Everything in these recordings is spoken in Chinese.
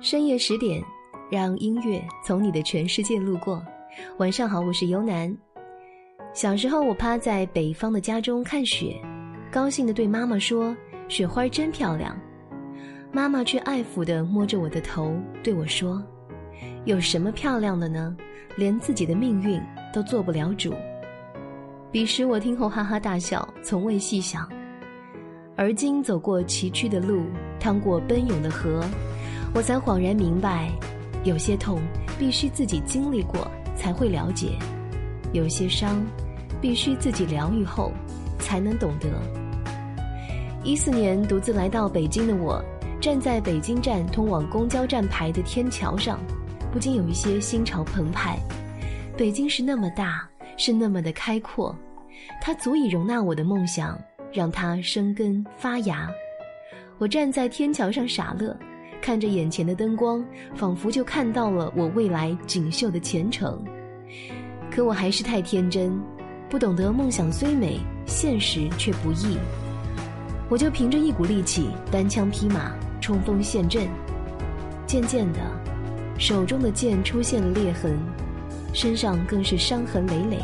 深夜十点，让音乐从你的全世界路过。晚上好，我是尤南。小时候，我趴在北方的家中看雪，高兴地对妈妈说：“雪花真漂亮。”妈妈却爱抚地摸着我的头，对我说：“有什么漂亮的呢？连自己的命运都做不了主。”彼时我听后哈哈大笑，从未细想。而今走过崎岖的路，趟过奔涌的河。我才恍然明白，有些痛必须自己经历过才会了解，有些伤必须自己疗愈后才能懂得。一四年独自来到北京的我，站在北京站通往公交站牌的天桥上，不禁有一些心潮澎湃。北京是那么大，是那么的开阔，它足以容纳我的梦想，让它生根发芽。我站在天桥上傻乐。看着眼前的灯光，仿佛就看到了我未来锦绣的前程。可我还是太天真，不懂得梦想虽美，现实却不易。我就凭着一股力气，单枪匹马冲锋陷阵。渐渐的，手中的剑出现了裂痕，身上更是伤痕累累。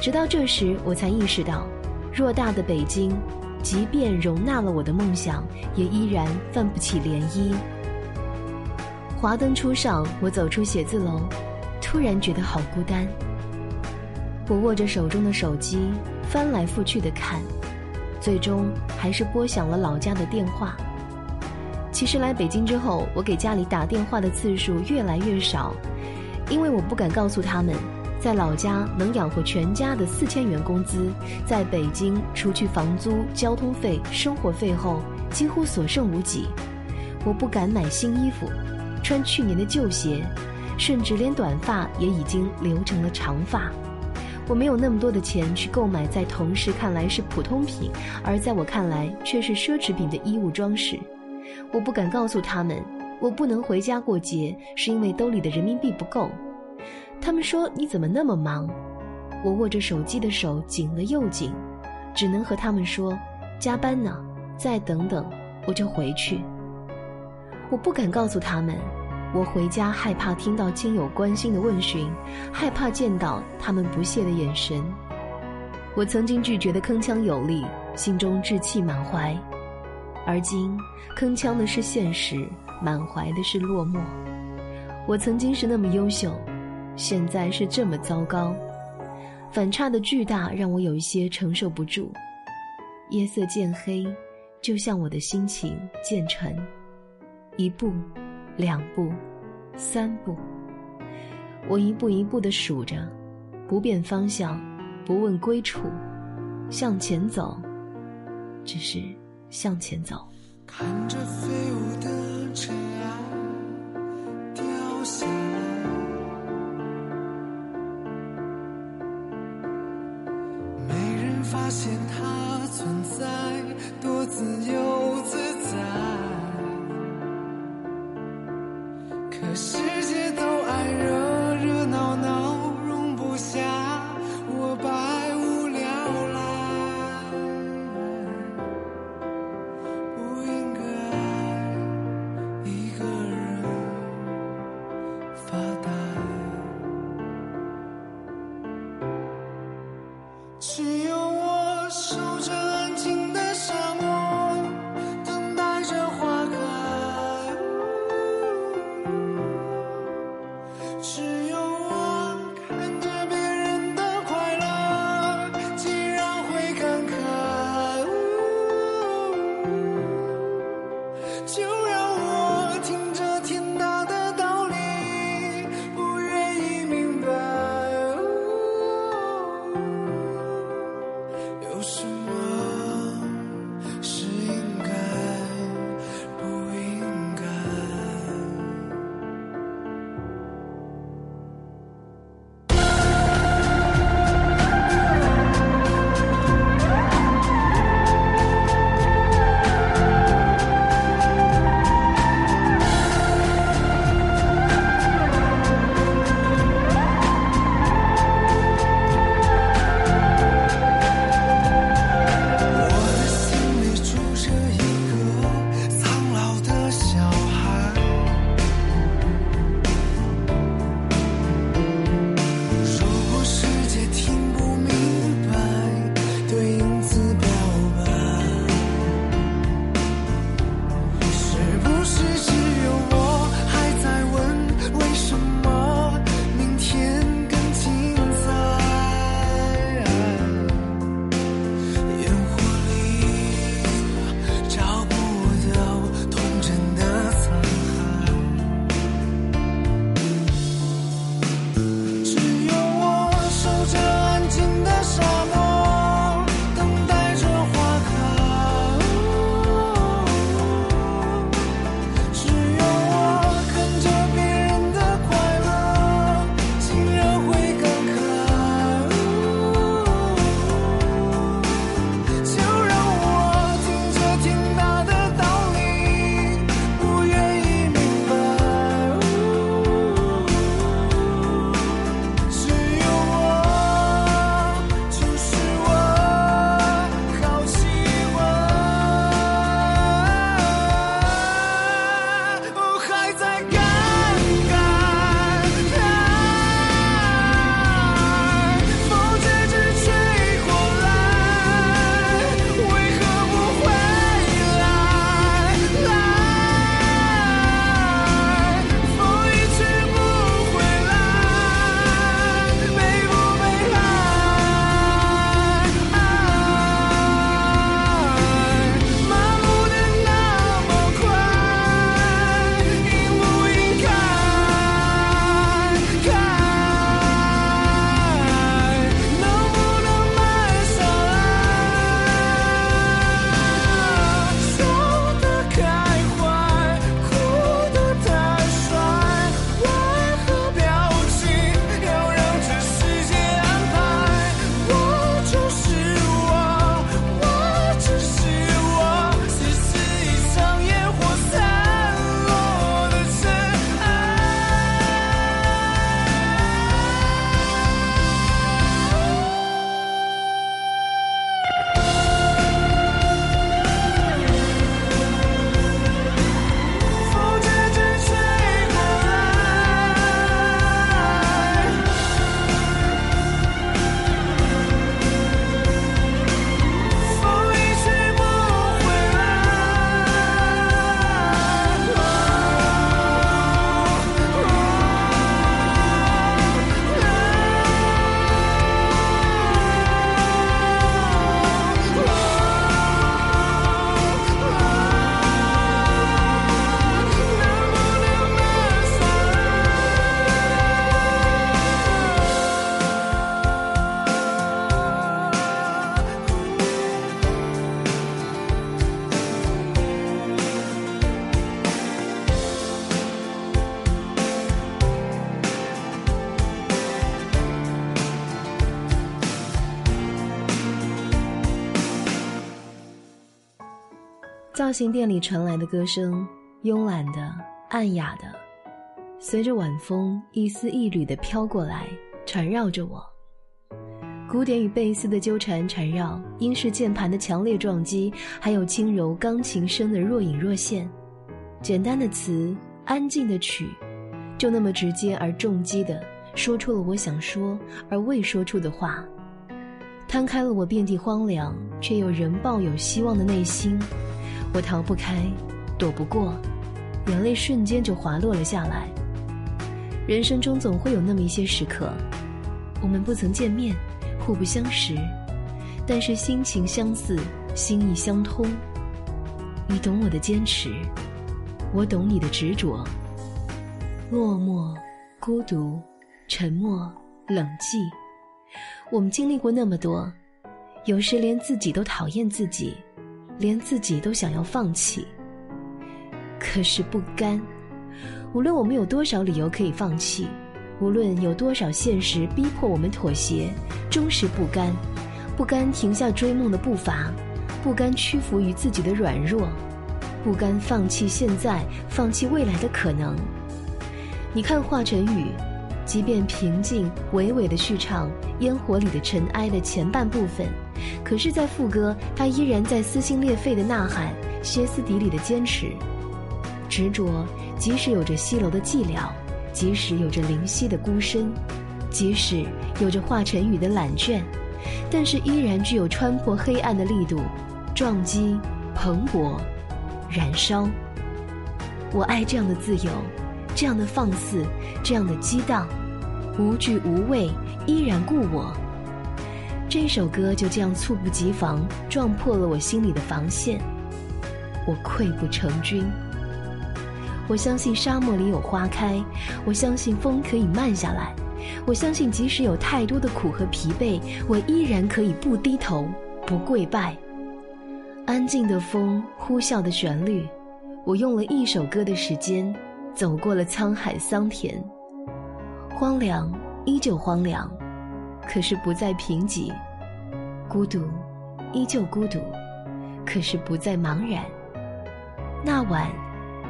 直到这时，我才意识到，偌大的北京。即便容纳了我的梦想，也依然泛不起涟漪。华灯初上，我走出写字楼，突然觉得好孤单。我握着手中的手机，翻来覆去的看，最终还是拨响了老家的电话。其实来北京之后，我给家里打电话的次数越来越少，因为我不敢告诉他们。在老家能养活全家的四千元工资，在北京除去房租、交通费、生活费后，几乎所剩无几。我不敢买新衣服，穿去年的旧鞋，甚至连短发也已经留成了长发。我没有那么多的钱去购买在同事看来是普通品，而在我看来却是奢侈品的衣物装饰。我不敢告诉他们，我不能回家过节，是因为兜里的人民币不够。他们说：“你怎么那么忙？”我握着手机的手紧了又紧，只能和他们说：“加班呢，再等等，我就回去。”我不敢告诉他们，我回家害怕听到亲友关心的问询，害怕见到他们不屑的眼神。我曾经拒绝的铿锵有力，心中志气满怀，而今铿锵的是现实，满怀的是落寞。我曾经是那么优秀。现在是这么糟糕，反差的巨大让我有一些承受不住。夜色渐黑，就像我的心情渐沉。一步，两步，三步，我一步一步地数着，不变方向，不问归处，向前走，只是向前走。看着飞舞的尘埃发现它存在，多自由自在。可世界造型店里传来的歌声，慵懒的、暗哑的，随着晚风一丝一缕的飘过来，缠绕着我。古典与贝斯的纠缠缠绕，英式键盘的强烈撞击，还有轻柔钢琴声的若隐若现。简单的词，安静的曲，就那么直接而重击的说出了我想说而未说出的话，摊开了我遍地荒凉却又仍抱有希望的内心。我逃不开，躲不过，眼泪瞬间就滑落了下来。人生中总会有那么一些时刻，我们不曾见面，互不相识，但是心情相似，心意相通。你懂我的坚持，我懂你的执着。落寞、孤独、沉默、冷寂，我们经历过那么多，有时连自己都讨厌自己。连自己都想要放弃，可是不甘。无论我们有多少理由可以放弃，无论有多少现实逼迫我们妥协，终是不甘。不甘停下追梦的步伐，不甘屈服于自己的软弱，不甘放弃现在，放弃未来的可能。你看华晨宇。即便平静娓娓的续唱烟火里的尘埃的前半部分，可是，在副歌，他依然在撕心裂肺的呐喊，歇斯底里的坚持，执着。即使有着西楼的寂寥，即使有着灵犀的孤身，即使有着华晨宇的懒倦，但是依然具有穿破黑暗的力度，撞击、蓬勃、燃烧。我爱这样的自由。这样的放肆，这样的激荡，无惧无畏，依然故我。这首歌就这样猝不及防撞破了我心里的防线，我溃不成军。我相信沙漠里有花开，我相信风可以慢下来，我相信即使有太多的苦和疲惫，我依然可以不低头，不跪拜。安静的风，呼啸的旋律，我用了一首歌的时间。走过了沧海桑田，荒凉依旧荒凉，可是不再贫瘠；孤独依旧孤独，可是不再茫然。那晚，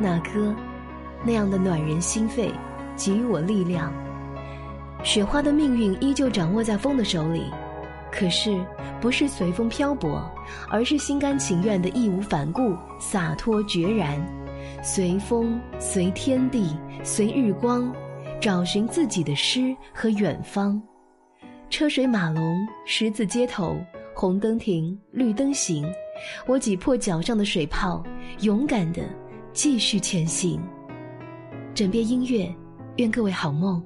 那歌，那样的暖人心肺，给予我力量。雪花的命运依旧掌握在风的手里，可是不是随风漂泊，而是心甘情愿的义无反顾、洒脱决然。随风，随天地，随日光，找寻自己的诗和远方。车水马龙，十字街头，红灯停，绿灯行。我挤破脚上的水泡，勇敢的继续前行。枕边音乐，愿各位好梦。